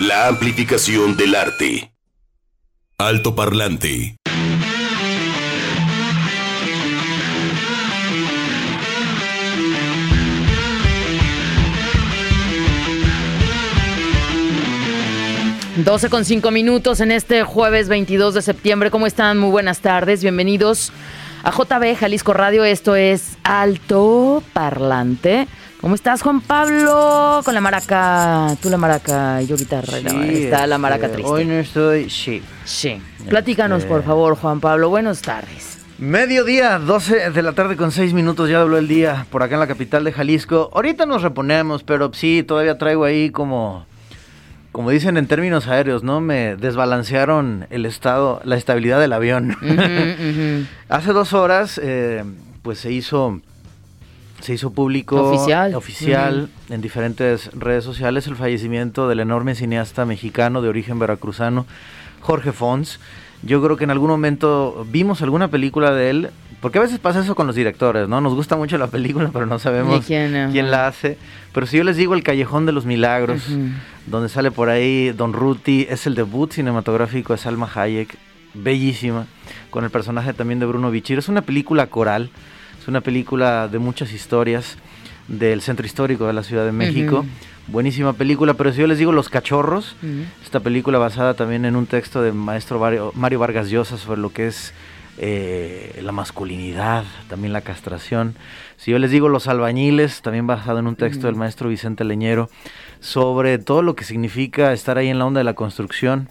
La amplificación del arte. Alto parlante. Doce con cinco minutos en este jueves 22 de septiembre. ¿Cómo están? Muy buenas tardes. Bienvenidos a JB Jalisco Radio. Esto es Alto Parlante. ¿Cómo estás, Juan Pablo? Con la maraca, tú la maraca y yo guitarra. No, está la maraca este, triste. Hoy no estoy, sí. Sí. Platícanos, Este- por favor, Juan Pablo. Buenas tardes. Mediodía, 12 de la tarde con 6 minutos, ya dobló el día por acá en la capital de Jalisco. Ahorita nos reponemos, pero sí, todavía traigo ahí como, como dicen en términos aéreos, ¿no? Me desbalancearon el estado, la estabilidad del avión. Hace dos horas, eh, pues se hizo, se hizo público Oficial. oficial en diferentes redes sociales el fallecimiento del enorme cineasta mexicano de origen veracruzano, Jorge Fons. Yo creo que en algún momento vimos alguna película de él, porque a veces pasa eso con los directores, ¿no? Nos gusta mucho la película, pero no sabemos ¿De quién, quién la hace. Pero si yo les digo El Callejón de los Milagros, donde sale por ahí Don Ruti, es el debut cinematográfico de Salma Hayek, bellísima, con el personaje también de Bruno Bichir. Es una película coral, una película de muchas historias del centro histórico de la Ciudad de México. Buenísima película, pero si yo les digo Los Cachorros, esta película basada también en un texto de maestro Mario, Mario Vargas Llosa sobre lo que es eh, la masculinidad, también la castración. Si yo les digo Los Albañiles, también basado en un texto del maestro Vicente Leñero, sobre todo lo que significa estar ahí en la onda de la construcción,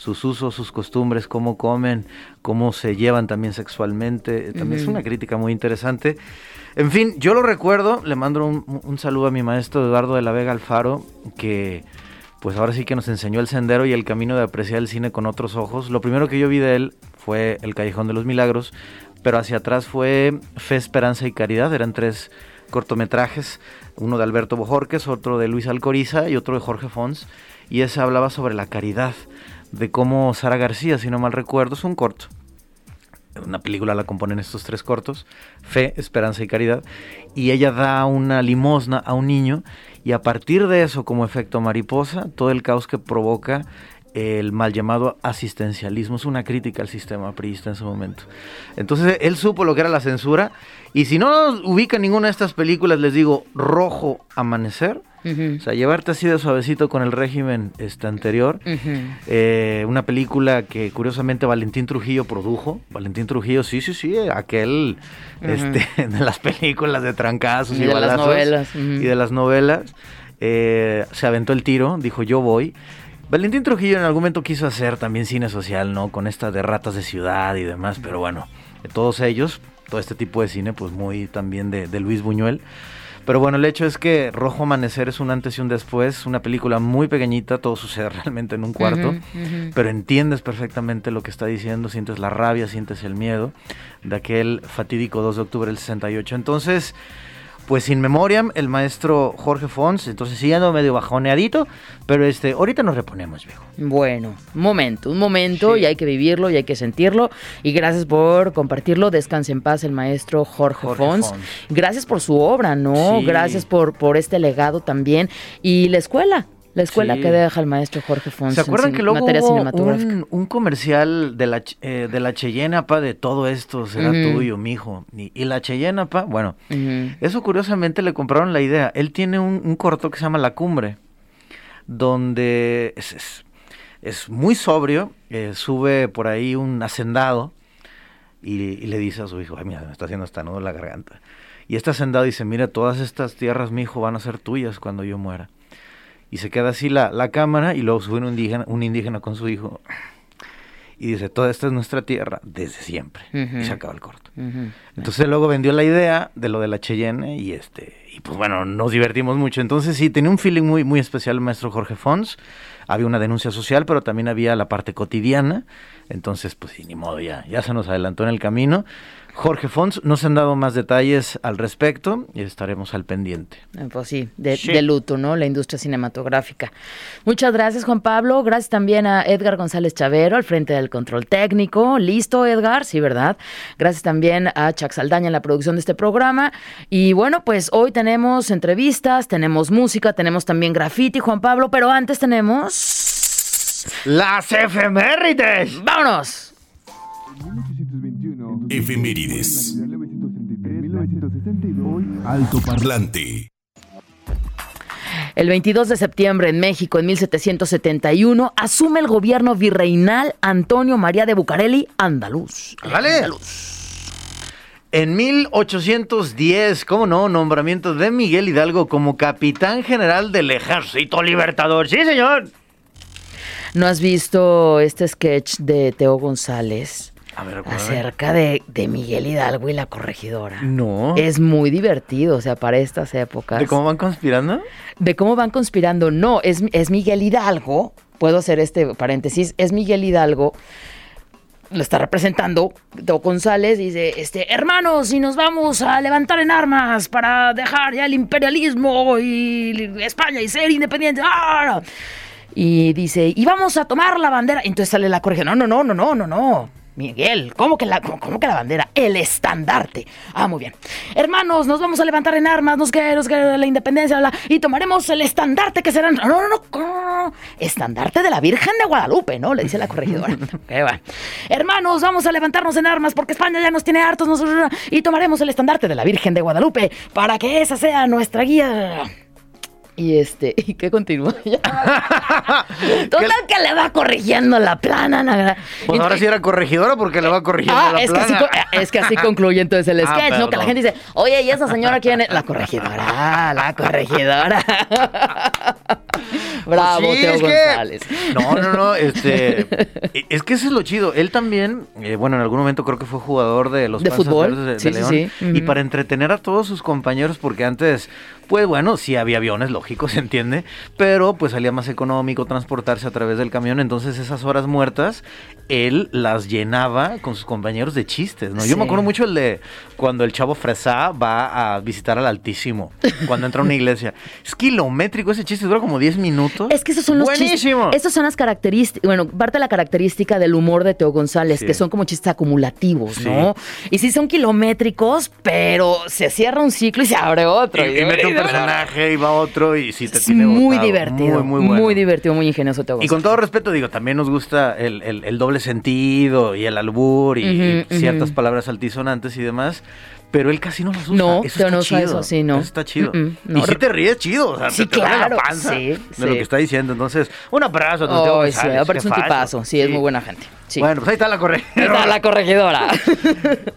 sus usos, sus costumbres, cómo comen, cómo se llevan también sexualmente. También es una crítica muy interesante. En fin, yo lo recuerdo, le mando un, un saludo a mi maestro Eduardo de la Vega Alfaro, que pues ahora sí que nos enseñó el sendero y el camino de apreciar el cine con otros ojos. Lo primero que yo vi de él fue El Callejón de los Milagros, pero hacia atrás fue Fe, Esperanza y Caridad, eran tres cortometrajes, uno de Alberto Bojorques, otro de Luis Alcoriza y otro de Jorge Fons, y ese hablaba sobre la caridad, de cómo Sara García, si no mal recuerdo, es un corto, una película la componen estos tres cortos, Fe, Esperanza y Caridad, y ella da una limosna a un niño y a partir de eso, como efecto mariposa, todo el caos que provoca el mal llamado asistencialismo, es una crítica al sistema priista en su momento. Entonces él supo lo que era la censura y si no ubican ninguna de estas películas, les digo, Rojo Amanecer, O sea, llevarte así de suavecito con el régimen este anterior, eh, una película que curiosamente Valentín Trujillo produjo. Valentín Trujillo, sí, sí, sí, aquel este, de las películas de trancazos Y y, de las balazos novelas, ujú. y de las novelas. eh, se aventó el tiro, dijo yo voy. Valentín Trujillo en algún momento quiso hacer también cine social, ¿no? Con esta de ratas de ciudad y demás, pero bueno, todos ellos, todo este tipo de cine, pues muy también de, de Luis Buñuel. Pero bueno, el hecho es que Rojo Amanecer es un antes y un después, una película muy pequeñita, todo sucede realmente en un cuarto, pero entiendes perfectamente lo que está diciendo, sientes la rabia, sientes el miedo de aquel fatídico 2 de octubre del 68. Entonces, pues sin memoriam, el maestro Jorge Fons, entonces siguiendo medio bajoneadito, pero este, ahorita nos reponemos, viejo. Bueno, un momento, un momento Sí. y hay que vivirlo y hay que sentirlo. Y gracias por compartirlo. Descanse en paz el maestro Jorge, Jorge Fons. Fons. Gracias por su obra, ¿no? Sí. Gracias por, por este legado también. Y la escuela, la escuela Sí. que deja el maestro Jorge Fons. ¿Se acuerdan en que luego hubo un, un comercial de la, eh, de la Cheyenne, apa, de todo esto será tuyo, mijo? Y, y la Cheyenne, apa, bueno. Eso curiosamente le compraron la idea. Él tiene un, un corto que se llama La Cumbre, donde es, es- es muy sobrio, eh, sube por ahí un hacendado y, y le dice a su hijo, ay mira, me está haciendo hasta nudo en la garganta. Y este hacendado dice, mira, todas estas tierras, mi hijo, van a ser tuyas cuando yo muera. Y se queda así la, la cámara y luego sube un indígena, un indígena con su hijo y dice, toda esta es nuestra tierra desde siempre. Ujú. Y se acaba el corto. Ujú. Entonces luego vendió la idea de lo de la Cheyenne y este y pues bueno, nos divertimos mucho. Entonces sí, tenía un feeling muy muy especial el maestro Jorge Fons. Había una denuncia social, pero también había la parte cotidiana. Entonces, pues sí, ni modo, ya, ya se nos adelantó en el camino. Jorge Fons, no se han dado más detalles al respecto y estaremos al pendiente. Eh, Pues sí de, Sí. de luto, ¿no? La industria cinematográfica. Muchas gracias, Juan Pablo. Gracias también a Edgar González Chavero al frente del control técnico. Listo, Edgar, sí, ¿verdad? Gracias también a Chuck Saldaña en la producción de este programa. Y bueno, pues hoy tenemos entrevistas, tenemos música, tenemos también graffiti, Juan Pablo, pero antes tenemos... ¡Vámonos! Las efemérides. ¡Vámonos! Efemérides. Alto parlante. El 22 de septiembre en México, en 1771, asume el gobierno virreinal Antonio María de Bucareli Andaluz. ¡Dale! Andaluz. En 1810, ¿cómo no? Nombramiento de Miguel Hidalgo como capitán general del Ejército Libertador. Sí, señor. ¿No has visto este sketch de Teo González A ver, recuérdame. acerca de, de Miguel Hidalgo y la corregidora? No. Es muy divertido, o sea, para estas épocas. ¿De cómo van conspirando? de cómo van conspirando. No, es, es Miguel Hidalgo. Puedo hacer este paréntesis. Es Miguel Hidalgo. Lo está representando Teo González. Dice, este, hermanos, y nos vamos a levantar en armas para dejar ya el imperialismo y España y ser independiente. ¡Ah! Y dice, y vamos a tomar la bandera. Entonces sale la corregidora. No, no, no, no, no, no, no. Miguel, ¿cómo que, la, cómo, cómo que la bandera? El estandarte. Ah, muy bien. Hermanos, nos vamos a levantar en armas, nos que, nos que la independencia, bla, y tomaremos el estandarte que será. No, no, no, no. Estandarte de la Virgen de Guadalupe, ¿no? Le dice la corregidora. Ok, va. Hermanos, vamos a levantarnos en armas porque España ya nos tiene hartos nosotros, y tomaremos el estandarte de la Virgen de Guadalupe para que esa sea nuestra guía. Y este, ¿y qué continúa? Total que le va corrigiendo la plana. na- Pues ahora sí era corregidora porque le va corrigiendo Ah, la es que, así, plana. es que así concluye entonces el Ah, sketch, ¿no? Que la gente dice, oye, ¿y esa señora quién es? La corregidora, la corregidora. Bravo, sí, Teo es que- González. No, no, no, este... es que eso es lo chido. Él también, eh, bueno, en algún momento creo que fue jugador de los De Panzas fútbol, de, de sí, sí, León. sí. Y para entretener a todos sus compañeros, porque antes, pues bueno, sí había aviones, lógico, se entiende, pero pues salía más económico transportarse a través del camión. Entonces esas horas muertas, él las llenaba con sus compañeros de chistes, ¿no? Yo me acuerdo mucho el de cuando el chavo Fresá va a visitar al Altísimo, cuando entra a una iglesia. Es kilométrico ese chiste, dura como 10 minutos. Es que esos son los Buenísimo. Esas son las características, bueno, parte de la característica del humor de Teo González, Sí. que son como chistes acumulativos, Sí. ¿no? Y sí son kilométricos, pero se cierra un ciclo y se abre otro. Y, y mete un personaje y va otro y sí te Es tiene muy botado. divertido, Muy, muy bueno. divertido, muy ingenioso Teo Y González. con todo respeto, digo, también nos gusta el, el- el doble sentido y el albur y, y ciertas palabras altisonantes y demás. Pero él casi no los usa. No, eso no eso, sí, no. Eso está chido. Mm, mm, no. Y si te ríes, chido. O sea, Sí, te, te duele claro, la panza sí, de lo que está diciendo. Entonces, un abrazo a Teo Ay, sí, aparte es un tipazo, sí, es muy buena gente. Bueno, pues ahí está la Ahí correcta. está la corregidora.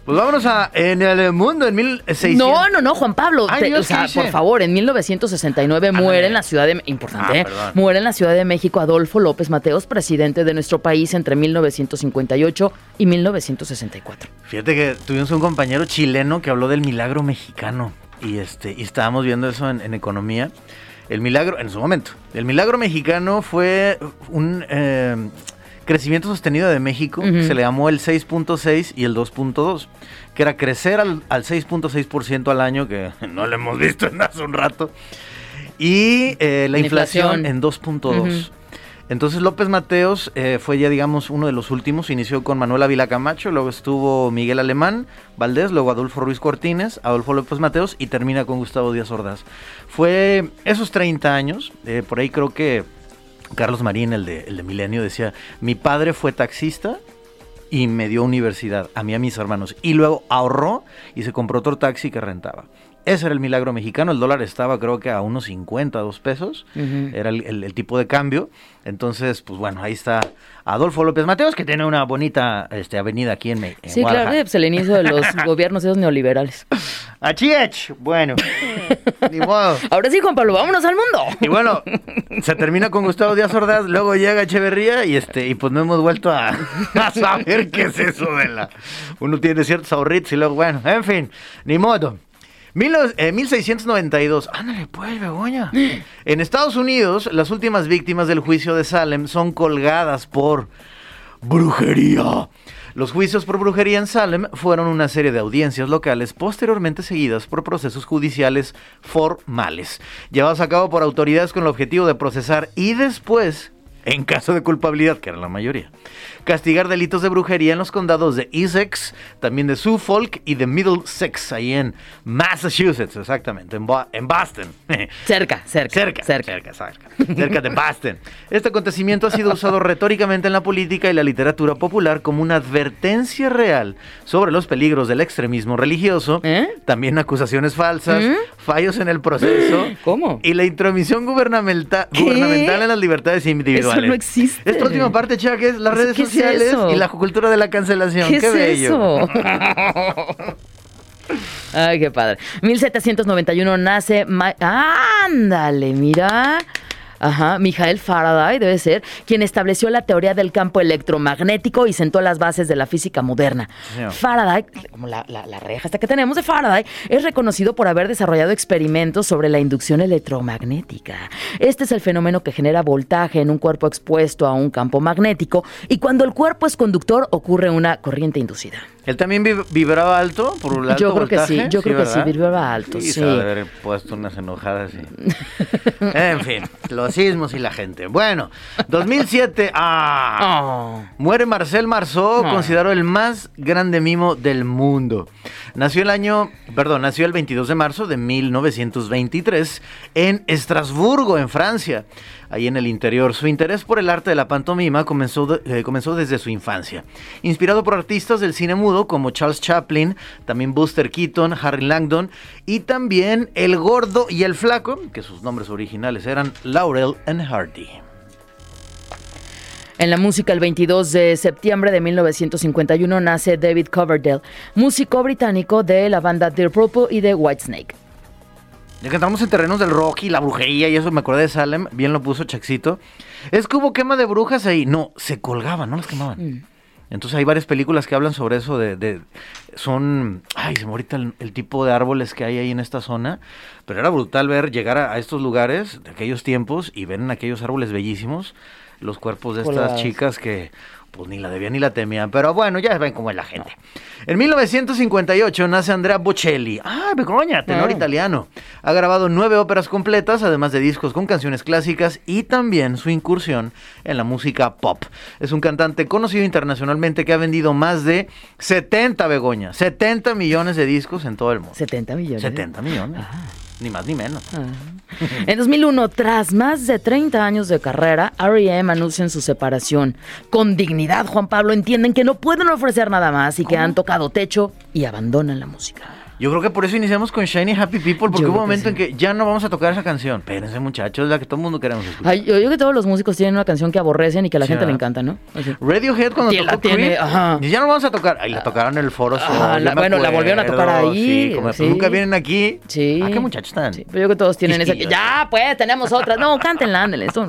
Pues vámonos a En el Mundo en 1600. No, no, no, Juan Pablo. Ay, te- o sea, por favor, en 1969 muere en la ciudad de importante, Ah, ¿eh? muere en la Ciudad de México Adolfo López Mateos, presidente de nuestro país entre 1958 y 1964. Fíjate que tuvimos un compañero chileno que habló del milagro mexicano y este y estábamos viendo eso en, en economía. El milagro, en su momento, el milagro mexicano fue un eh, crecimiento sostenido de México que se le llamó el 6.6 y el 2.2, que era crecer al, al 6.6% al año, que no lo hemos visto en hace un rato, y eh, la La inflación, inflación. en 2.2. Ujú. Entonces López Mateos eh, fue ya, digamos, uno de los últimos. Inició con Manuel Ávila Camacho, luego estuvo Miguel Alemán, Valdés, luego Adolfo Ruiz Cortines, Adolfo López Mateos y termina con Gustavo Díaz Ordaz. Fue esos 30 años, eh, por ahí creo que Carlos Marín, el de, el de Milenio, decía, mi padre fue taxista y me dio universidad, a mí a mis hermanos. Y luego ahorró y se compró otro taxi que rentaba. Ese era el milagro mexicano. El dólar estaba creo que a unos 50, dos pesos. Ujú. Era el, el- el tipo de cambio. Entonces, pues bueno, ahí está Adolfo López Mateos, que tiene una bonita este, avenida aquí en, en Sí, claro, Guadalajara. eh, pues el inicio de los gobiernos esos neoliberales. Achiech, bueno, ni modo. Ahora sí, Juan Pablo, vámonos al mundo. Y bueno, se termina con Gustavo Díaz Ordaz, luego llega Echeverría y este y pues no hemos vuelto a, a saber qué es eso de la... Uno tiene ciertos ahorritos y luego, bueno, en fin, ni modo. Mil, eh, 1692, ándale pues, Begoña. En Estados Unidos, las últimas víctimas del juicio de Salem son colgadas por brujería. Los juicios por brujería en Salem fueron una serie de audiencias locales posteriormente seguidas por procesos judiciales formales, llevados a cabo por autoridades con el objetivo de procesar y después en caso de culpabilidad, que era la mayoría. Castigar delitos de brujería en los condados de Essex, también de Suffolk y de Middlesex, ahí en Massachusetts, exactamente, en, Bo- en Boston. Cerca, cerca. Cerca, cerca, cerca, cerca de Boston. Este acontecimiento ha sido usado retóricamente en la política y la literatura popular como una advertencia real sobre los peligros del extremismo religioso, ¿Eh? también acusaciones falsas, fallos en el proceso ¿Cómo? y la intromisión gubernamental, gubernamental en las libertades individuales. No existe. Esta última parte, Chuck, es las ¿Eso redes es sociales y la cultura de la cancelación. ¿Qué, Qué, es bello. eso? Ay, qué padre. 1791 nace. Ma- Ándale, mira. Ajá, Michael Faraday debe ser quien estableció la teoría del campo electromagnético y sentó las bases de la física moderna. Faraday, como la, la, la reja esta que tenemos de Faraday, es reconocido por haber desarrollado experimentos sobre la inducción electromagnética. Este es el fenómeno que genera voltaje en un cuerpo expuesto a un campo magnético y cuando el cuerpo es conductor ocurre una corriente inducida. ¿Él también vib- vibraba alto por un alto Yo creo que sí, yo creo que sí, vibraba alto, Sí, haber puesto unas enojadas y... en fin, los sismos y la gente. Bueno, 2007, ¡ah! Oh. Muere Marcel Marceau, Ah. considerado el más grande mimo del mundo. Nació el año, perdón, nació el 22 de marzo de 1923 en Estrasburgo, en Francia, ahí en el interior. Su interés por el arte de la pantomima comenzó, eh, comenzó desde su infancia. Inspirado por artistas del cine mudo como Charles Chaplin, también Buster Keaton, Harry Langdon y también El Gordo y el Flaco, que sus nombres originales eran Laurel and Hardy. En la música, el 22 de septiembre de 1951 nace David Coverdale, músico británico de la banda Dear Purple y de Whitesnake. Ya que entramos en terrenos del rock y la brujería y eso, me acordé de Salem, bien lo puso Chaxito. Es que hubo quema de brujas ahí. No, se colgaban, no las quemaban. Entonces hay varias películas que hablan sobre eso de... de- son... Ay, se me ahorita el, el tipo de árboles que hay ahí en esta zona. Pero era brutal ver llegar a, a estos lugares de aquellos tiempos y ver en aquellos árboles bellísimos los cuerpos de estas chicas que pues ni la debían ni la temían. Pero bueno, ya ven cómo es la gente. En 1958 nace Andrea Bocelli. ¡Ah, Begoña! Tenor Ah. italiano. Ha grabado nueve óperas completas, además de discos con canciones clásicas y también su incursión en la música pop. Es un cantante conocido internacionalmente que ha vendido más de 70, Begoña, 70 millones de discos en todo el mundo. 70 millones. 70 millones. Ni más ni menos. Ah. En 2001, tras más de 30 años de carrera, R.E.M. anuncian su separación. Con dignidad, Juan Pablo entienden que no pueden ofrecer nada más y que han tocado techo y abandonan la música. Yo creo que por eso iniciamos con Shiny Happy People, porque hubo un momento en que ya no vamos a tocar esa canción. Espérense, muchachos, es la que todo el mundo queremos escuchar. Ay, yo digo que todos los músicos tienen una canción que aborrecen y que a la Sí, gente le encanta, ¿no? Así. Radiohead cuando Sí, la tocó tiene, Creep, ajá. y ya no vamos a tocar. Ahí la tocaron en el Foro Sol, Ah, yo la- me bueno, la volvieron a tocar ahí, Sí, como sí. nunca vienen aquí. Sí. ¿A qué muchachos están? Sí, pero yo creo que todos tienen esa. Ya, pues, tenemos otra. No, cántenla, ándale. Esto.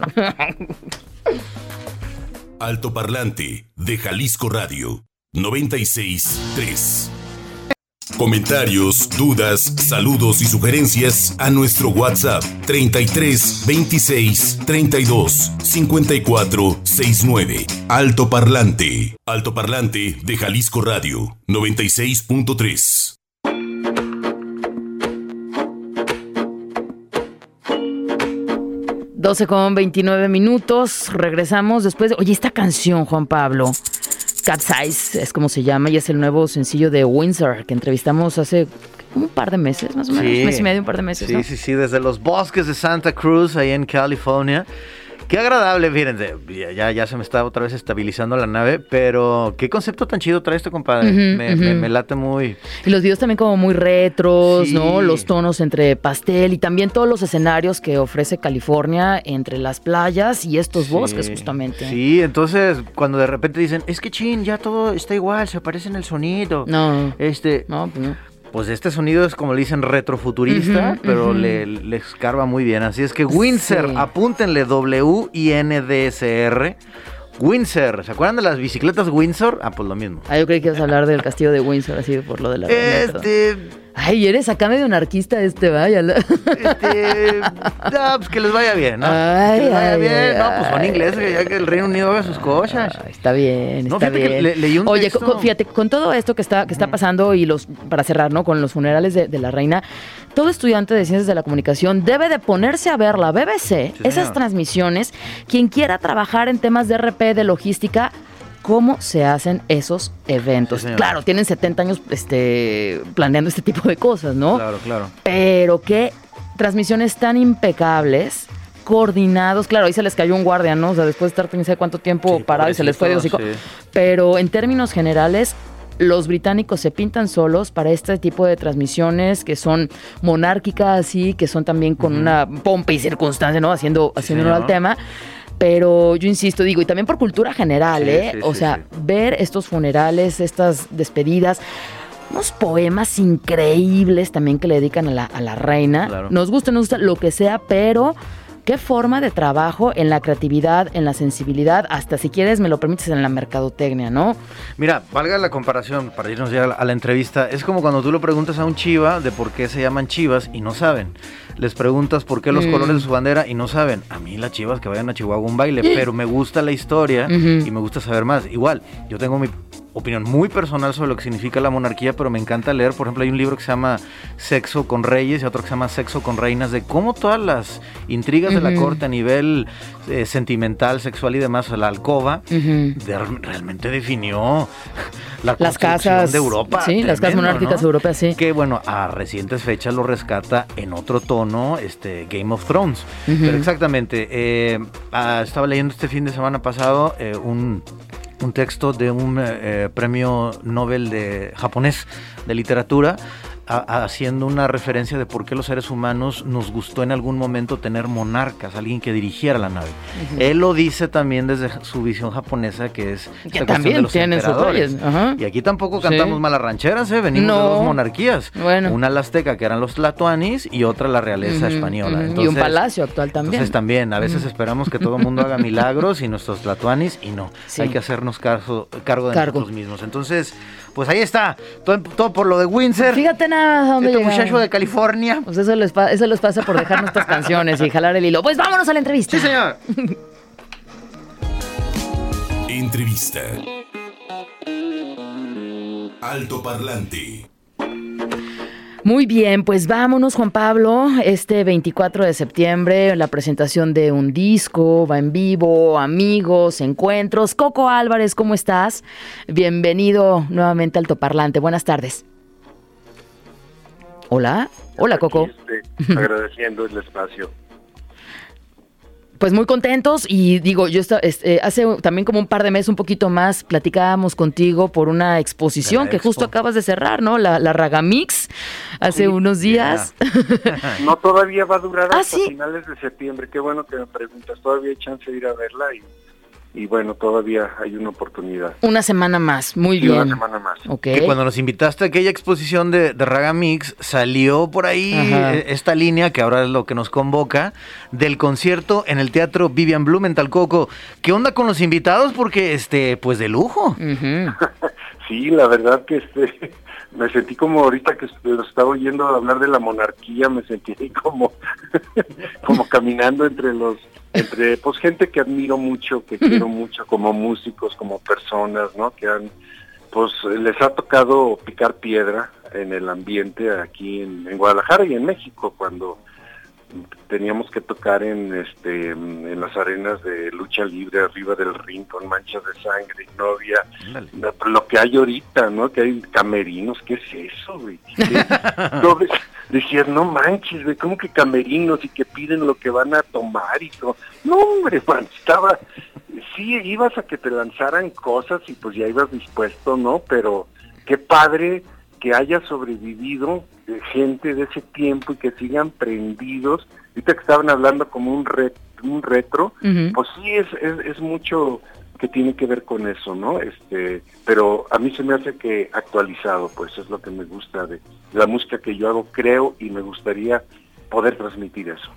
Altoparlante de Jalisco Radio 963. Comentarios, dudas, saludos y sugerencias a nuestro WhatsApp 33 26 32 54 69. Altoparlante. Altoparlante de Jalisco Radio 96.3. 12 con 29 minutos. Regresamos después de. Oye, esta canción, Juan Pablo. Capsize es como se llama y es el nuevo sencillo de Windsor que entrevistamos hace un par de meses, más o menos. Un mes y medio, un par de meses. Sí, ¿no? sí, sí, desde los bosques de Santa Cruz, ahí en California. Qué agradable, fíjense, ya- ya, se me está otra vez estabilizando la nave, pero qué concepto tan chido trae este compadre. Me, me- late muy... Y los videos también como muy retros, Sí. ¿no? Los tonos entre pastel y también todos los escenarios que ofrece California entre las playas y estos bosques justamente. Sí, entonces cuando de repente dicen, es que chin, ya todo está igual, se parece en el sonido. No, Este, no, pues no. Pues este sonido es como le dicen retrofuturista, pero le, le escarba muy bien. Así es que Windsor, Sí. apúntenle W-I-N-D-S-R. Windsor, ¿se acuerdan de las bicicletas Windsor? Ah, pues lo mismo. Ah, yo creí que ibas a hablar del castillo de Windsor, así por lo de la reina. Este, Ay, eres acá medio anarquista este, vaya. Este, no, pues que les vaya bien, ¿no? Ay, que les vaya ay, bien. ay, no, pues son ingleses, ya que el Reino Unido haga sus cosas. Está bien, No, está que bien. le- leí un Oye, texto- fíjate, con todo esto que está, que está pasando y los, para cerrar, ¿no? Con los funerales de, de la reina, todo estudiante de ciencias de la comunicación debe de ponerse a ver la BBC, Sí, esas transmisiones, quien quiera trabajar en temas de RP, de logística, cómo se hacen esos eventos. Sí, claro, tienen 70 años este, planeando este tipo de cosas, ¿no? Claro, claro. Pero qué transmisiones tan impecables, coordinados. Claro, ahí se les cayó un guardia, ¿no? O sea, después de estar sabe cuánto tiempo Sí, parado y se les fue pobrecitos, sí. Pero en términos generales, los británicos se pintan solos para este tipo de transmisiones que son monárquicas y que son también con una pompa y circunstancia, ¿no? Haciendo, Sí, haciendo honor al tema. Pero yo insisto, digo, y también por cultura general, Sí, ¿eh? sí, o sí, sea, ver estos funerales, estas despedidas, unos poemas increíbles también que le dedican a la, a la reina. Claro. Nos gusta, nos gusta lo que sea, pero qué forma de trabajo en la creatividad, en la sensibilidad, hasta si quieres, me lo permites, en la mercadotecnia, ¿no? Mira, valga la comparación para irnos ya a la, a la entrevista. Es como cuando tú le preguntas a un chiva de por qué se llaman chivas y no saben. Les preguntas por qué los Mm. colores de su bandera y no saben. A mí las chivas que vayan a Chihuahua un baile, pero me gusta la historia y me gusta saber más. Igual, yo tengo mi opinión muy personal sobre lo que significa la monarquía, pero me encanta leer, por ejemplo, hay un libro que se llama Sexo con Reyes y otro que se llama Sexo con Reinas, de cómo todas las intrigas de la corte a nivel eh, sentimental, sexual y demás, la alcoba, de- realmente definió la Las casas. de Europa. Sí, las casas monárquicas ¿no? europeas, sí. Que bueno, a recientes fechas lo rescata en otro tono, este Game of Thrones. Ujú. Pero exactamente, eh, ah, estaba leyendo este fin de semana pasado eh, un, un texto de un eh, premio Nobel de japonés de literatura. A- haciendo una referencia de por qué los seres humanos nos gustó en algún momento tener monarcas, alguien que dirigiera la nave. Él lo dice también desde su visión japonesa, que es Que también de los tienen sus emperadores. reyes, ajá. Y aquí tampoco Sí. cantamos malas rancheras, ¿eh? venimos de dos monarquías. Bueno. Una la azteca, que eran los tlatoanis, y otra la realeza española. y un palacio actual también. entonces también, a veces esperamos que todo el mundo haga milagros y nuestros tlatoanis y no. Sí. Hay que hacernos caso- cargo de Cargo. nosotros mismos. Entonces, pues ahí está. Todo, todo por lo de Windsor. Fíjate nada dónde Este muchacho de California. Pues eso les, eso les pasa por dejar nuestras canciones y jalar el hilo. Pues vámonos a la entrevista. Sí, señor. Entrevista. Alto Parlante. Muy bien, pues vámonos, Juan Pablo. Este 24 de septiembre, la presentación de un disco, va en vivo, amigos, encuentros. Coco Álvarez, ¿cómo estás? Bienvenido nuevamente a Alto Parlante. Buenas tardes. Hola, hola Coco. Aquí, este, agradeciendo el espacio. Pues muy contentos y digo, yo esta- este, hace también como un par de meses, un poquito más, platicábamos contigo por una exposición que justo acabas de cerrar, ¿no? La, la Ragamix, hace Sí, unos días. No, todavía va a durar Ah, hasta ¿sí? finales de septiembre. Qué bueno que me preguntas. Todavía hay chance de ir a verla y, y bueno, todavía hay una oportunidad. Una semana más, muy Y bien. una semana más. Ok. Que cuando nos invitaste a aquella exposición de, de Raga Mix, salió por ahí Ajá. eh, esta línea, que ahora es lo que nos convoca, del concierto en el Teatro Vivian Blumenthal Coco. ¿Qué onda con los invitados? Porque, este, pues de lujo. Sí, la verdad que este me sentí como ahorita que los estaba oyendo hablar de la monarquía, me sentí como como caminando entre los entre pues gente que admiro mucho, que quiero mucho como músicos, como personas, ¿no? Que han pues les ha tocado picar piedra en el ambiente aquí en, en Guadalajara y en México cuando teníamos que tocar en este en las arenas de lucha libre arriba del ring con manchas de sangre y no había pero lo que hay ahorita, ¿no? Que hay camerinos, ¿qué es eso, güey? Entonces, decías, no manches, güey, ¿cómo que camerinos y que piden lo que van a tomar y todo? No, hombre, man, estaba, sí, ibas a que te lanzaran cosas y pues ya ibas dispuesto, ¿no? Pero qué padre que haya sobrevivido eh, gente de ese tiempo y que sigan prendidos. Ahorita que estaban hablando como un, re- un retro, pues sí, es, es, es mucho que tiene que ver con eso, ¿no? Este, pero a mí se me hace que actualizado, pues es lo que me gusta de la música que yo hago, creo, y me gustaría poder transmitir eso.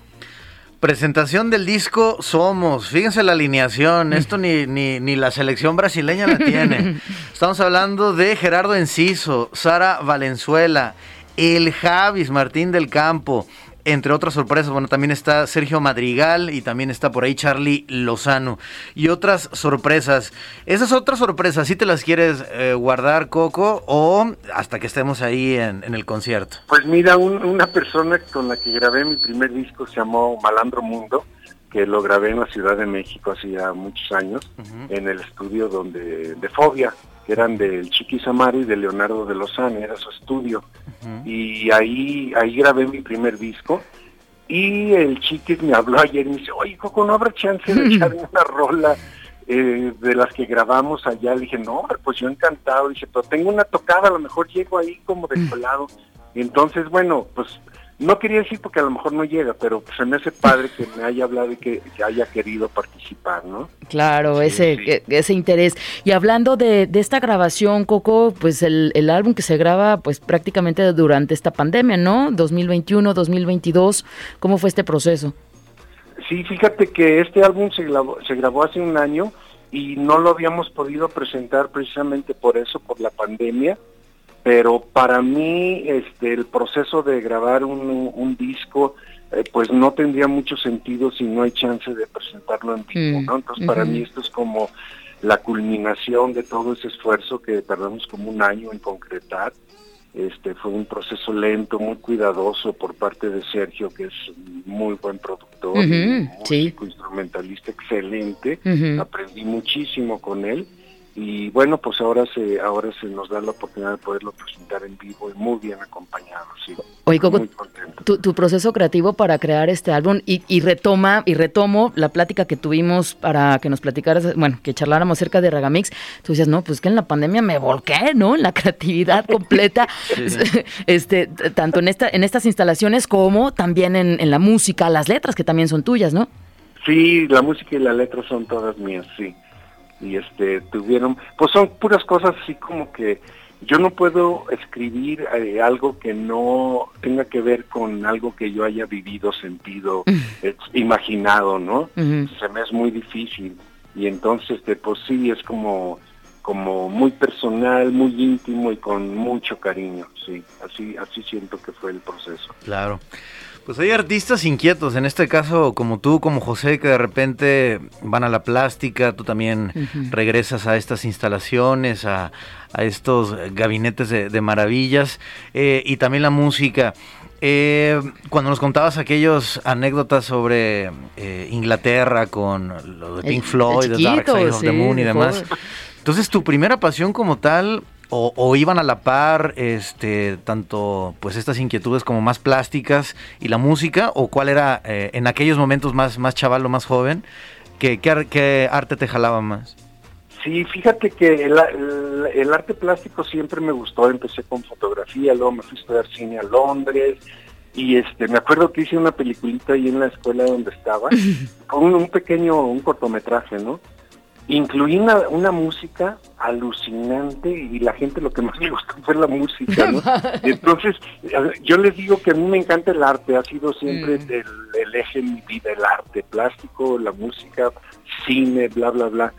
Presentación del disco Somos. Fíjense la alineación. Esto ni, ni, ni la selección brasileña la tiene. Estamos hablando de Gerardo Enciso, Sara Valenzuela, el Javis Martín del Campo, entre otras sorpresas, bueno, también está Sergio Madrigal y también está por ahí Charlie Lozano y otras sorpresas. Esas otras sorpresas, ¿sí te las quieres eh, guardar, Coco, o hasta que estemos ahí en, el concierto? Pues mira, una persona con la que grabé mi primer disco se llamó Malandro Mundo, que lo grabé en la Ciudad de México hace ya muchos años, en el estudio donde de Fobia que eran del Chiqui Samari de Leonardo de Lozano, era su estudio. Y ahí, ahí grabé mi primer disco. Y el Chiquis me habló ayer y me dice, oye, Coco, ¿no habrá chance de echar una rola eh, de las que grabamos allá? Le dije, no, pues yo encantado. Dice, pero tengo una tocada, a lo mejor llego ahí como de colado. Y entonces, bueno, pues no quería decir porque a lo mejor no llega, pero se me hace padre que me haya hablado y que, haya querido participar, ¿no? Claro, ese, ese interés. Y hablando de, esta grabación, Coco, pues el, el, álbum que se graba pues prácticamente durante esta pandemia, ¿no? 2021, 2022, ¿cómo fue este proceso? Sí, fíjate que este álbum se grabó, se grabó hace un año y no lo habíamos podido presentar precisamente por eso, por la pandemia pero para mí este el proceso de grabar un, disco eh, pues no tendría mucho sentido si no hay chance de presentarlo en vivo, mm, ¿no? Entonces para mí esto es como la culminación de todo ese esfuerzo que tardamos como un año en concretar. Este fue un proceso lento, muy cuidadoso por parte de Sergio, que es muy buen productor, músico, instrumentalista excelente. Aprendí muchísimo con él y bueno pues ahora se ahora se nos da la oportunidad de poderlo presentar en vivo y muy bien acompañado sí. Oye, Coco, tu, tu, proceso creativo para crear este álbum y, y, retoma y retomo la plática que tuvimos para que nos platicaras bueno que charláramos acerca de Ragamix tú decías no pues que en la pandemia me volqué no en la creatividad completa este tanto en esta en estas instalaciones como también en, en la música las letras que también son tuyas no sí la música y la letra son todas mías sí y este tuvieron pues son puras cosas así como que yo no puedo escribir eh, algo que no tenga que ver con algo que yo haya vivido, sentido, imaginado, ¿no? Se me es muy difícil y entonces este, pues sí es como como muy personal, muy íntimo y con mucho cariño, sí, así así siento que fue el proceso. Claro. Pues hay artistas inquietos, en este caso como tú, como José, que de repente van a la plástica, tú también regresas a estas instalaciones, a, estos gabinetes de, maravillas eh, y también la música. Eh, cuando nos contabas aquellos anécdotas sobre eh, Inglaterra con lo de Pink Floyd, The Dark Side of the Moon y demás. Entonces, tu primera pasión como tal o, iban a la par este tanto pues estas inquietudes como más plásticas y la música o cuál era eh, en aquellos momentos más más chaval o más joven ¿qué, qué, arte te jalaba más sí fíjate que el, arte plástico siempre me gustó. Empecé con fotografía luego me fui a estudiar cine a Londres y este me acuerdo que hice una peliculita ahí en la escuela donde estaba con un pequeño un cortometraje no incluí una, música alucinante y la gente lo que más le gustó fue la música, ¿no? Entonces, yo les digo que a mí me encanta el arte, ha sido siempre mm. el, eje de mi vida, el arte plástico, la música, cine, bla, bla, bla.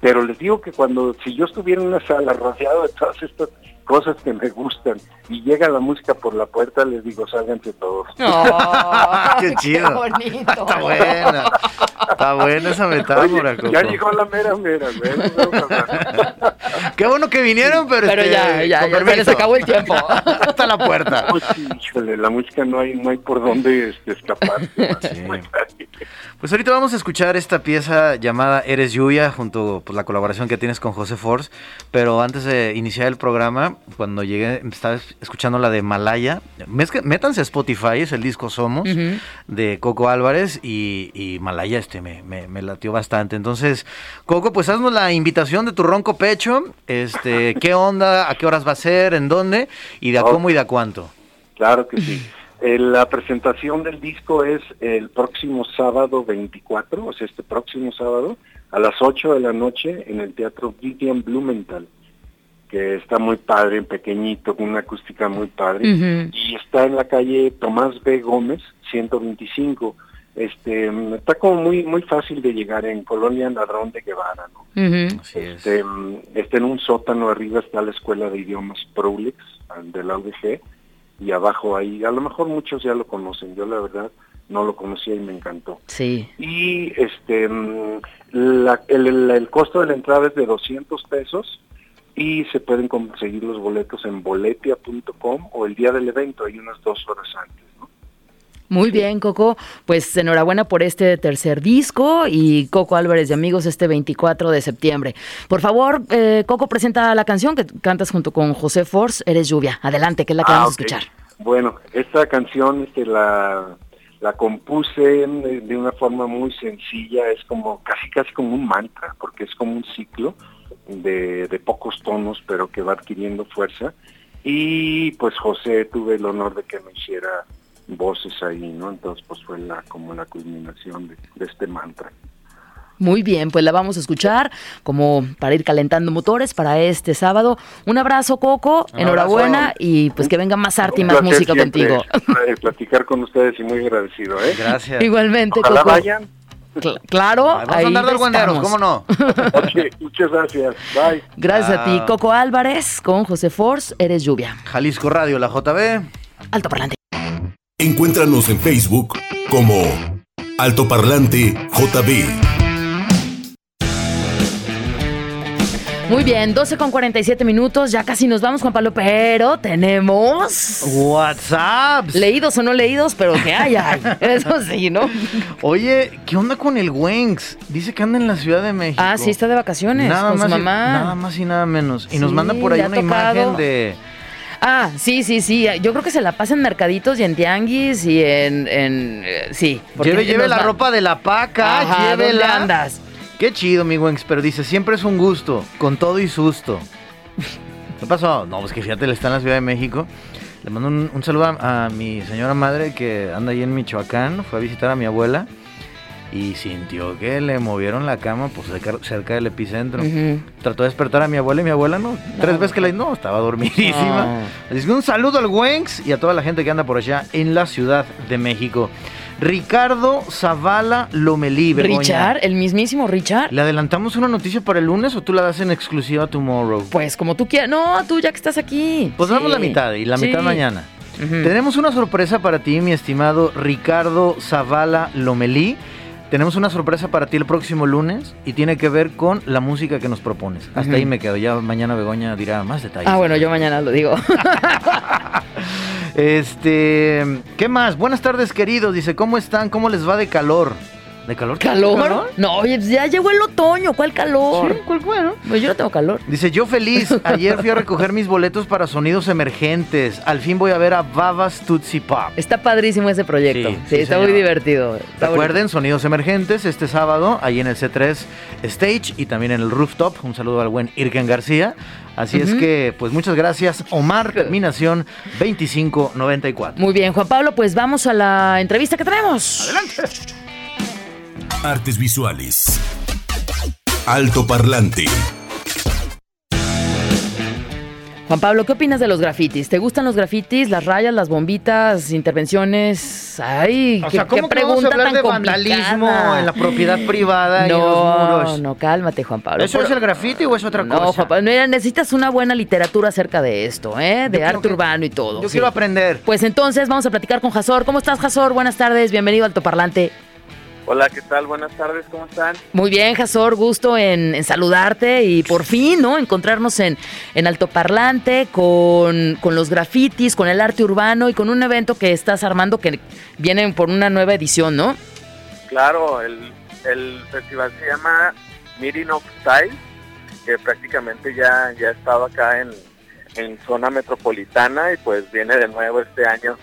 Pero les digo que cuando, si yo estuviera en una sala rodeado de todas estas cosas que me gustan y llega la música por la puerta, les digo, sálganse todos. ¡Qué chido! Qué bonito. Está buena. Está buena esa metáfora. ya llegó la mera mera. Qué bueno que vinieron, pero, pero este, ya, ya, ya se les acabó el tiempo. Hasta la puerta. Pues híjole, la música no hay, no hay por dónde este, escapar. Pues ahorita vamos a escuchar esta pieza llamada Eres Lluvia, junto pues, la colaboración que tienes con José Force. Pero antes de iniciar el programa, cuando llegué, estaba escuchando la de Malaya. Métanse a Spotify, es el disco Somos, de Coco Álvarez, y, Malaya este me, me, latió bastante. Entonces, Coco, pues haznos la invitación de tu ronco pecho. Este, ¿Qué onda? ¿A qué horas va a ser? ¿En dónde? ¿Y de a cómo y de a cuánto? Claro que sí. Eh, la presentación del disco es el próximo sábado 24, o sea, este próximo sábado, a las 8 de la noche en el Teatro Vivian Blumenthal, que está muy padre, pequeñito, con una acústica muy padre, y está en la calle Tomás B. Gómez, 125. Este, está como muy muy fácil de llegar en Colonia Ladrón de Guevara, ¿no? este, está en un sótano arriba está la escuela de idiomas Prolex de la UDG y abajo ahí, a lo mejor muchos ya lo conocen, yo la verdad no lo conocía y me encantó. Sí. Y este mm, la- el, el- el costo de la entrada es de 200 pesos y se pueden conseguir los boletos en boletia.com o el día del evento, hay unas dos horas antes. ¿no? Muy bien, Coco. Pues enhorabuena por este tercer disco y Coco Álvarez de Amigos este 24 de septiembre. Por favor, eh, Coco, presenta la canción que cantas junto con José Force, Eres Lluvia. Adelante, que es la que Ah, vamos a escuchar. Bueno, esta canción este, la, la compuse de una forma muy sencilla, es como casi casi como un mantra, porque es como un ciclo de, de pocos tonos, pero que va adquiriendo fuerza. Y pues José tuve el honor de que me hiciera voces ahí, ¿no? Entonces pues fue la como la culminación de, de este mantra. Muy bien, pues la vamos a escuchar como para ir calentando motores para este sábado. Un abrazo, Coco. Un enhorabuena abrazo. y pues que venga más arte y más música siempre, contigo. eh, platicar con ustedes y muy agradecido, ¿eh? Gracias. Igualmente, Ojalá Coco. vayan. Cl- claro, Ay, vamos ahí a andar del guanderos, estamos. ¿cómo no? Ok, muchas gracias. Bye. Gracias a ti, Ah. Coco Álvarez, con José Force, Eres Lluvia. Jalisco Radio, la JB. Alto parlante. Encuéntranos en Facebook como Altoparlante JB. Muy bien, 12 con 47 minutos, ya casi nos vamos, Juan Pablo, pero tenemos WhatsApp. leídos o no leídos, pero que hay, hay. Eso sí, ¿no? Oye, ¿qué onda con el Wenx? Dice que anda en la Ciudad de México. Ah, sí, está de vacaciones nada con más su y- nada más y nada menos. Y nos manda por ahí una tocado. imagen de. Ah, sí, sí, sí. Yo creo que se la pasa en mercaditos y en tianguis y en. en eh, sí. Lleve, lleve la va- ropa de la paca, Ajá, ¿dónde llévela. andas? Qué chido, mi Wenx, pero dice, siempre es un gusto, con todo y susto. ¿Qué pasó? No, pues que fíjate, él está en la Ciudad de México. Le mando un, un saludo a, a mi señora madre que anda ahí en Michoacán, fue a visitar a mi abuela y sintió que le movieron la cama pues cerca, cerca del epicentro. Trató de despertar a mi abuela y mi abuela no. Tres veces que le no, estaba dormidísima. No. Así que un saludo al Wenx y a toda la gente que anda por allá en la Ciudad de México. Ricardo Zavala Lomelí, Begoña. Richard, el mismísimo Richard. ¿Le adelantamos una noticia para el lunes o tú la das en exclusiva tomorrow? Pues como tú quieras. No, tú ya que estás aquí. Pues damos la mitad y la Sí. mitad mañana. Tenemos una sorpresa para ti, mi estimado Ricardo Zavala Lomelí. Tenemos una sorpresa para ti el próximo lunes y tiene que ver con la música que nos propones. Hasta ahí me quedo. Ya mañana Begoña dirá más detalles. Ah, bueno, yo mañana lo digo. Este, ¿qué más? Buenas tardes, queridos. Dice, ¿cómo están? ¿Cómo les va de calor? ¿De calor? ¿Calor? No, oye, pues ya llegó el otoño. ¿Cuál calor? Sí, ¿cuál bueno? Pues yo no tengo calor. Dice, yo feliz. Ayer fui a recoger mis boletos para sonidos emergentes. Al fin voy a ver a Babas Tootsie Pop. Está padrísimo ese proyecto. Sí, Sí, sí, está señor. muy divertido. Está Recuerden, sonidos emergentes este sábado, ahí en el C3 Stage y también en el Rooftop. Un saludo al buen Irken García. Así es que, pues muchas gracias. Omar, terminación 2594. bonito. Muy bien, Juan Pablo, pues vamos a la entrevista que tenemos. Artes visuales. Altoparlante. Juan Pablo, ¿qué opinas de los grafitis? ¿Te gustan los grafitis, las rayas, las bombitas, intervenciones? Ay, O qué, sea, ¿cómo qué que vamos a pregunta hablar tan de vandalismo complicada. en la propiedad privada y en los No, muros? no, cálmate, Juan Pablo. ¿Eso es el grafiti o es otra No, cosa? Juan Pablo, mira, necesitas una buena literatura acerca de esto, ¿eh? De arte que- urbano y todo. Yo sí. quiero aprender. Pues entonces vamos a platicar con Jasor. ¿Cómo estás, Jasor? Buenas tardes, bienvenido al Altoparlante. Hola, ¿qué tal? Buenas tardes, ¿cómo están? Muy bien, Jasor, gusto en, en saludarte y por fin, ¿no? Encontrarnos en, en Altoparlante con, con los grafitis, con el arte urbano y con un evento que estás armando que viene por una nueva edición, ¿no? Claro, el, el festival se llama Meeting of Style, que prácticamente ya, ya ha estado acá en, en zona metropolitana y pues viene de nuevo este año.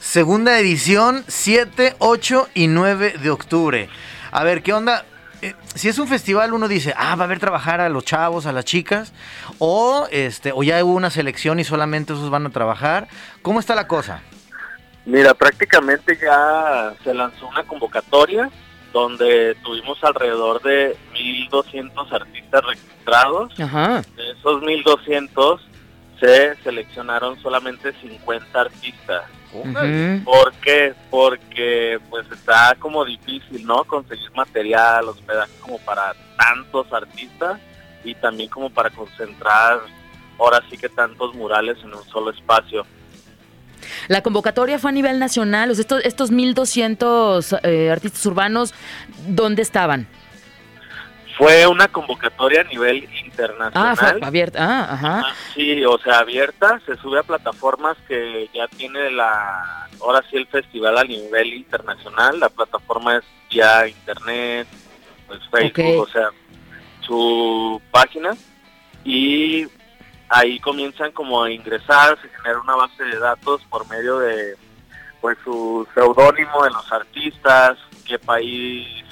Segunda edición, 7, 8 y 9 de octubre. A ver, ¿qué onda? Eh, si es un festival, uno dice, ah, va a ver trabajar a los chavos, a las chicas, o este, o ya hubo una selección y solamente esos van a trabajar. ¿Cómo está la cosa? Mira, prácticamente ya se lanzó una convocatoria donde tuvimos alrededor de 1.200 artistas registrados. Ajá. De esos 1.200 se seleccionaron solamente 50 artistas. ¿Por qué? Porque pues está como difícil, ¿no? Conseguir material, hospedaje como para tantos artistas y también como para concentrar ahora sí que tantos murales en un solo espacio. La convocatoria fue a nivel nacional, estos, estos 1.200 eh, artistas urbanos, ¿dónde estaban? Fue una convocatoria a nivel internacional. Ah, fue abierta. Ah, ajá. Ah, Sí, o sea, abierta, se sube a plataformas que ya tiene la, ahora sí el festival a nivel internacional, la plataforma es ya internet, pues Facebook, Ok. o sea, su página y ahí comienzan como a ingresar, se genera una base de datos por medio de pues su seudónimo de los artistas, qué país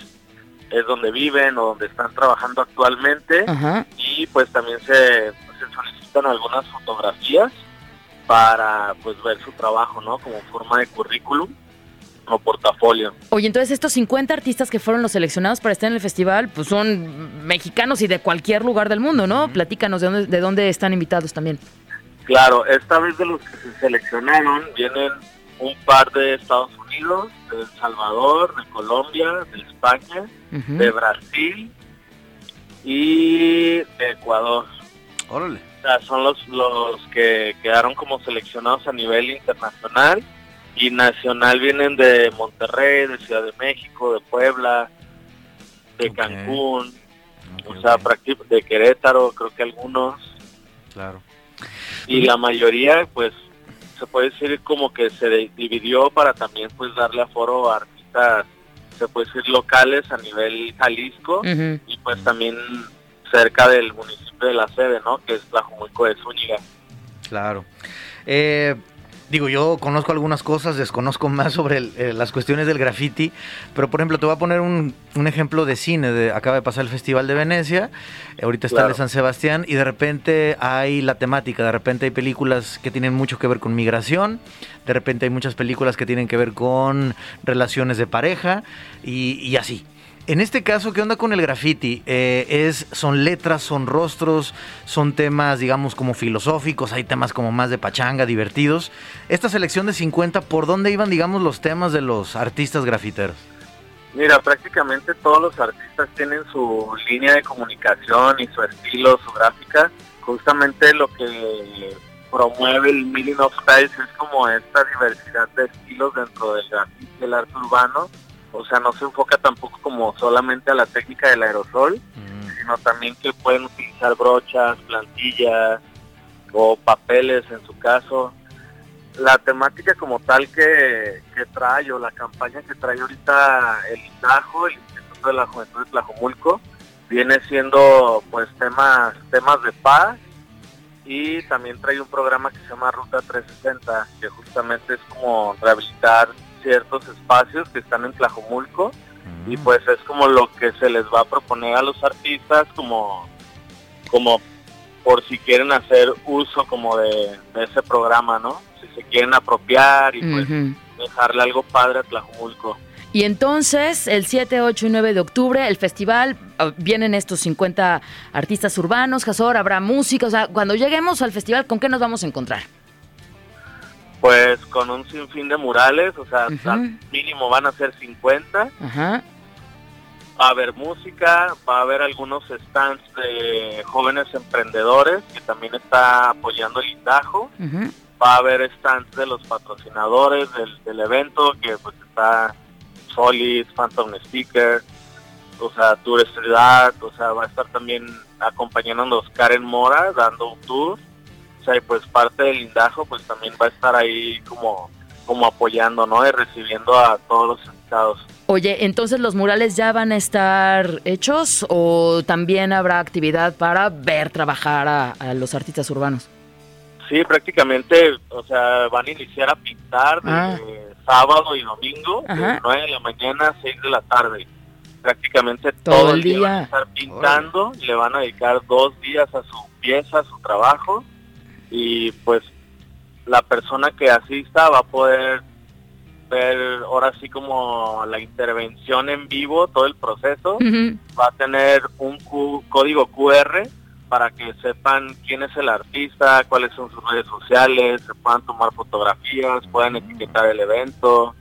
es donde viven o donde están trabajando actualmente Ajá. y pues también se, se solicitan algunas fotografías para pues ver su trabajo, ¿no? Como forma de currículum o portafolio. Oye, entonces estos 50 artistas que fueron los seleccionados para estar en el festival, pues son mexicanos y de cualquier lugar del mundo, ¿no? Platícanos de dónde, de dónde están invitados también. Claro, esta vez de los que se seleccionaron vienen un par de Estados Unidos, de El Salvador, de Colombia, de España, de Brasil y de Ecuador. Órale. O sea, son los, los que quedaron como seleccionados a nivel internacional y nacional vienen de Monterrey, de Ciudad de México, de Puebla, de. Cancún, o sea, de Querétaro, creo que algunos, claro. y la mayoría, pues, se puede decir como que se dividió para también, pues, darle aforo a artistas, se puede decir, locales a nivel Jalisco, y pues también cerca del municipio de la sede, ¿no? Que es Tlajumulco de Zúñiga. Claro. Eh, digo, yo conozco algunas cosas, desconozco más sobre el- eh, las cuestiones del graffiti, pero por ejemplo, te voy a poner un, un ejemplo de cine. De, acaba de pasar el Festival de Venecia, eh, ahorita está el de. San Sebastián, y de repente hay la temática, de repente hay películas que tienen mucho que ver con migración, de repente hay muchas películas que tienen que ver con relaciones de pareja, y, y así. En este caso, ¿qué onda con el graffiti? Eh, es, son letras, son rostros, son temas, digamos, como filosóficos, hay temas como más de pachanga, divertidos. Esta selección de 50, ¿por dónde iban, digamos, los temas de los artistas grafiteros? Mira, prácticamente todos los artistas tienen su línea de comunicación y su estilo, su gráfica. Justamente lo que promueve el Meaning of Styles es como esta diversidad de estilos dentro del arte urbano. O sea, no se enfoca tampoco como solamente a la técnica del aerosol, sino también que pueden utilizar brochas, plantillas o papeles en su caso. La temática como tal que, que trae o la campaña que trae ahorita el INDAJO, el Instituto de la Juventud de Tlajomulco, viene siendo pues temas, temas de paz y también trae un programa que se llama Ruta 360, que justamente es como rehabilitar ciertos espacios que están en Tlajomulco y pues es como lo que se les va a proponer a los artistas como como por si quieren hacer uso como de, de ese programa, ¿no? Si se quieren apropiar y pues dejarle algo padre a Tlajumulco. Y entonces, el 7, 8 y 9 de octubre, el festival, ah, vienen estos 50 artistas urbanos, Jasor, habrá música, o sea, cuando lleguemos al festival, ¿con qué nos vamos a encontrar? Pues con un sinfín de murales, o sea, mínimo van a ser 50, Ajá. va a haber música, va a haber algunos stands de jóvenes emprendedores que también está apoyando el Indajo, va a haber stands de los patrocinadores del, del evento, que pues está Solid, Phantom Sticker, o sea, Tour Street Art, o sea, va a estar también acompañándonos Karen Mora dando un tour, o sea, y pues parte del Indajo pues también va a estar ahí como, como apoyando, ¿no? Y recibiendo a todos los invitados. Oye, entonces los murales ya van a estar hechos o también habrá actividad para ver trabajar a, a los artistas urbanos? Sí, prácticamente, o sea, van a iniciar a pintar de Ah. sábado y domingo, Ajá. de 9 de la mañana a 6 de la tarde. Prácticamente Todo todo, el el día. van día. a estar pintando, y le van a dedicar dos días a su pieza, a su trabajo, y pues la persona que asista va a poder ver ahora sí como la intervención en vivo, todo el proceso, va a tener un Q- código QR para que sepan quién es el artista, cuáles son sus redes sociales, se puedan tomar fotografías, puedan etiquetar el evento.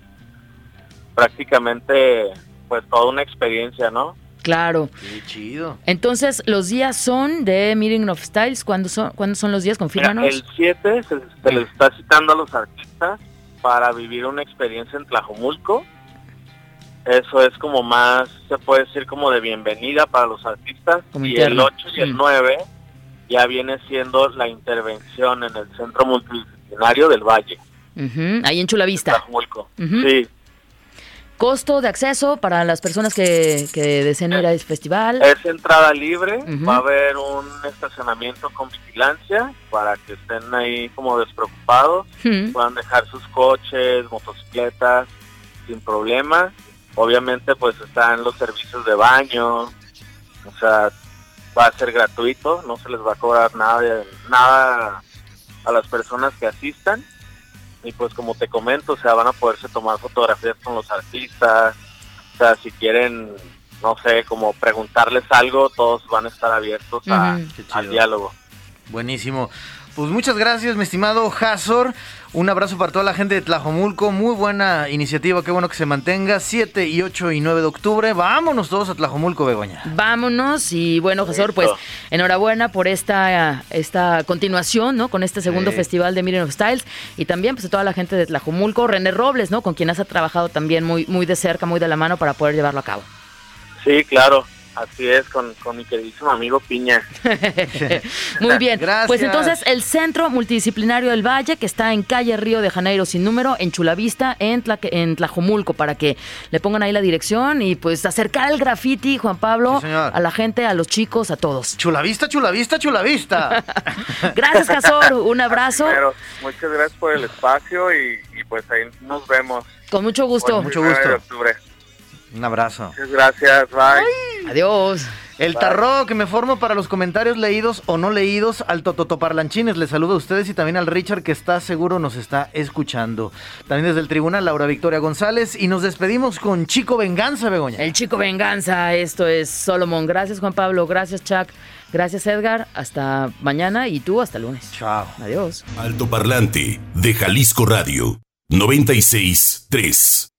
Prácticamente, pues toda una experiencia, ¿no? Claro. Qué chido. Entonces, los días son de Meeting of Styles. ¿Cuándo son, ¿cuándo son los días? Mira, Confírmanos. el 7 se, se les está citando a los artistas para vivir una experiencia en Tlajomulco. Eso es como más, se puede decir como de bienvenida para los artistas. Como y interno. el 8 y el Mm. 9 ya viene siendo la intervención en el Centro Multidisciplinario del Valle, Ujú, Ahí en Chulavista. Tlajomulco. Ujú. Sí, Costo de acceso para las personas que, que deseen ir a este festival. es entrada libre, Ujú. va a haber un estacionamiento con vigilancia para que estén ahí como despreocupados. Ujú. puedan dejar sus coches, motocicletas sin problema. Obviamente pues están los servicios de baño, o sea, va a ser gratuito, no se les va a cobrar nada, nada a las personas que asistan. Y pues como te comento, o sea, van a poderse tomar fotografías con los artistas, o sea, si quieren, no sé, como preguntarles algo, todos van a estar abiertos a- al diálogo. Buenísimo. Pues muchas gracias, mi estimado Hazor. Un abrazo para toda la gente de Tlajomulco. Muy buena iniciativa, qué bueno que se mantenga. 7 y 8 y 9 de octubre. Vámonos todos a Tlajomulco, Begoña. Vámonos y bueno, Jesús, pues enhorabuena por esta, esta continuación, ¿no? Con este segundo Sí. festival de Miren of Styles y también pues a toda la gente de Tlajumulco, René Robles, ¿no? Con quien has trabajado también muy, muy de cerca, muy de la mano para poder llevarlo a cabo. Sí, claro, así es, con, con mi queridísimo amigo Piña. Muy bien. Gracias. Pues entonces el Centro Multidisciplinario del Valle, que está en calle Río de Janeiro sin número, en Chulavista, en, Tla- en Tlajomulco, para que le pongan ahí la dirección y pues acercar el graffiti, Juan Pablo, Sí, a la gente, a los chicos, a todos. Chulavista, chulavista, chulavista. Gracias, Casor. Un abrazo. Muchas gracias por el espacio y, y pues ahí nos vemos. Con mucho gusto. el Mucho 9 de gusto. octubre. Un abrazo. Muchas gracias, bye. Adiós. El tarro que me formo para los comentarios leídos o no leídos al Tototoparlanchines. Les saludo a ustedes y también al Richard que está seguro nos está escuchando. También desde el tribunal, Laura Victoria González. Y nos despedimos con Chico Venganza, Begoña. El chico venganza, esto es Solomon. Gracias, Juan Pablo. Gracias, Chuck. Gracias, Edgar. Hasta mañana y tú hasta lunes. Chao. Adiós. Altoparlante de Jalisco Radio 96 3.